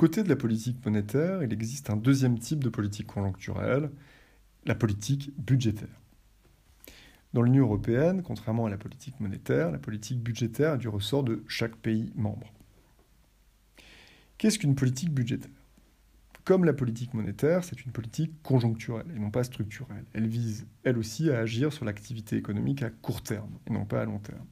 côté de la politique monétaire, il existe un deuxième type de politique conjoncturelle, la politique budgétaire. Dans l'Union européenne, contrairement à la politique monétaire, la politique budgétaire est du ressort de chaque pays membre. Qu'est-ce qu'une politique budgétaire? Comme la politique monétaire, c'est une politique conjoncturelle et non pas structurelle. Elle vise, elle aussi, à agir sur l'activité économique à court terme et non pas à long terme.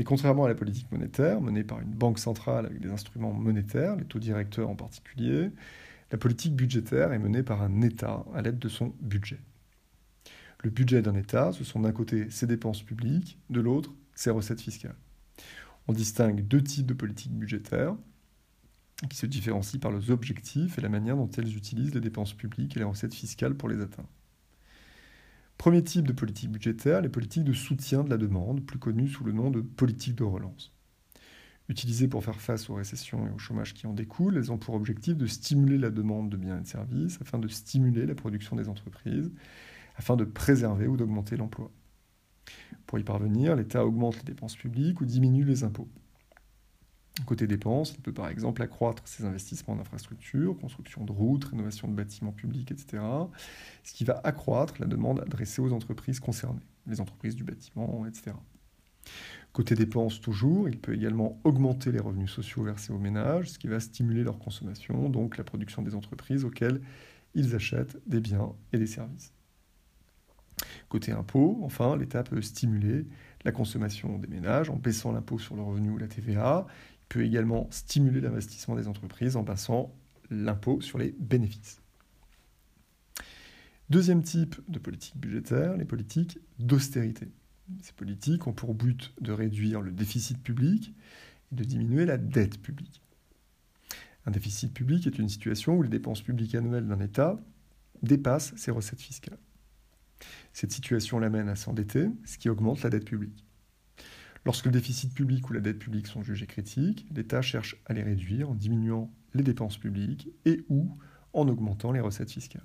Mais contrairement à la politique monétaire, menée par une banque centrale avec des instruments monétaires, les taux directeurs en particulier, la politique budgétaire est menée par un État à l'aide de son budget. Le budget d'un État, ce sont d'un côté ses dépenses publiques, de l'autre ses recettes fiscales. On distingue deux types de politiques budgétaires qui se différencient par leurs objectifs et la manière dont elles utilisent les dépenses publiques et les recettes fiscales pour les atteindre. Premier type de politique budgétaire, les politiques de soutien de la demande, plus connues sous le nom de politique de relance. Utilisées pour faire face aux récessions et au chômage qui en découlent, elles ont pour objectif de stimuler la demande de biens et de services afin de stimuler la production des entreprises, afin de préserver ou d'augmenter l'emploi. Pour y parvenir, l'État augmente les dépenses publiques ou diminue les impôts. Côté dépenses, il peut par exemple accroître ses investissements en infrastructures, construction de routes, rénovation de bâtiments publics, etc., ce qui va accroître la demande adressée aux entreprises concernées, les entreprises du bâtiment, etc. Côté dépenses, toujours, il peut également augmenter les revenus sociaux versés aux ménages, ce qui va stimuler leur consommation, donc la production des entreprises auxquelles ils achètent des biens et des services. Côté impôts, enfin, l'État peut stimuler la consommation des ménages en baissant l'impôt sur le revenu ou la TVA peut également stimuler l'investissement des entreprises en passant l'impôt sur les bénéfices. Deuxième type de politique budgétaire, les politiques d'austérité. Ces politiques ont pour but de réduire le déficit public et de diminuer la dette publique. Un déficit public est une situation où les dépenses publiques annuelles d'un État dépassent ses recettes fiscales. Cette situation l'amène à s'endetter, ce qui augmente la dette publique. Lorsque le déficit public ou la dette publique sont jugés critiques, l'État cherche à les réduire en diminuant les dépenses publiques et ou en augmentant les recettes fiscales.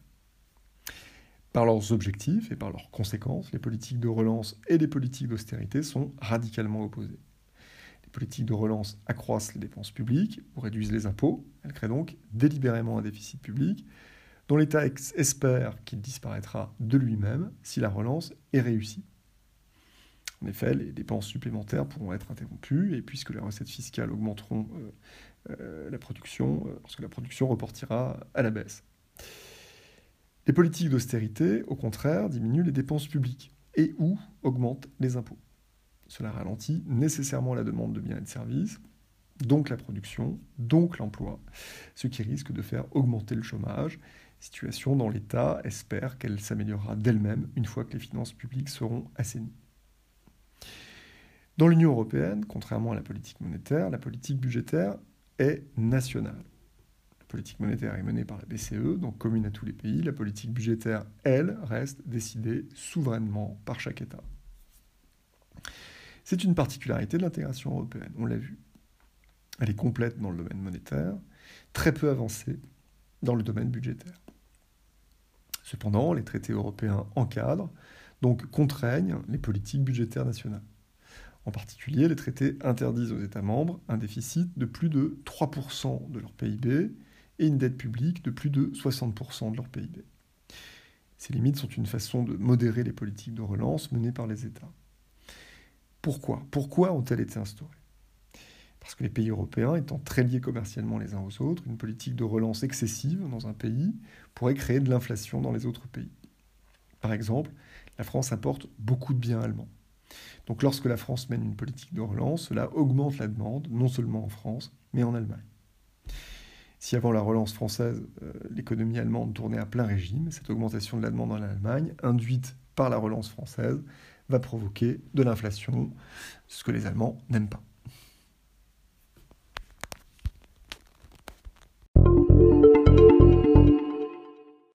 Par leurs objectifs et par leurs conséquences, les politiques de relance et les politiques d'austérité sont radicalement opposées. Les politiques de relance accroissent les dépenses publiques ou réduisent les impôts. Elles créent donc délibérément un déficit public dont l'État espère qu'il disparaîtra de lui-même si la relance est réussie. En effet, les dépenses supplémentaires pourront être interrompues et puisque les recettes fiscales augmenteront euh, euh, la production, euh, parce que la production reportira à la baisse. Les politiques d'austérité, au contraire, diminuent les dépenses publiques et ou augmentent les impôts. Cela ralentit nécessairement la demande de biens et de services, donc la production, donc l'emploi, ce qui risque de faire augmenter le chômage, situation dont l'État espère qu'elle s'améliorera d'elle-même une fois que les finances publiques seront assainies. Dans l'Union européenne, contrairement à la politique monétaire, la politique budgétaire est nationale. La politique monétaire est menée par la BCE, donc commune à tous les pays. La politique budgétaire, elle, reste décidée souverainement par chaque État. C'est une particularité de l'intégration européenne, on l'a vu. Elle est complète dans le domaine monétaire, très peu avancée dans le domaine budgétaire. Cependant, les traités européens encadrent, donc contraignent les politiques budgétaires nationales. En particulier, les traités interdisent aux États membres un déficit de plus de 3% de leur PIB et une dette publique de plus de 60% de leur PIB. Ces limites sont une façon de modérer les politiques de relance menées par les États. Pourquoi? Pourquoi ont-elles été instaurées? Parce que les pays européens, étant très liés commercialement les uns aux autres, une politique de relance excessive dans un pays pourrait créer de l'inflation dans les autres pays. Par exemple, la France importe beaucoup de biens allemands. Donc lorsque la France mène une politique de relance, cela augmente la demande, non seulement en France, mais en Allemagne. Si avant la relance française, euh, l'économie allemande tournait à plein régime, cette augmentation de la demande en Allemagne, induite par la relance française, va provoquer de l'inflation, ce que les Allemands n'aiment pas.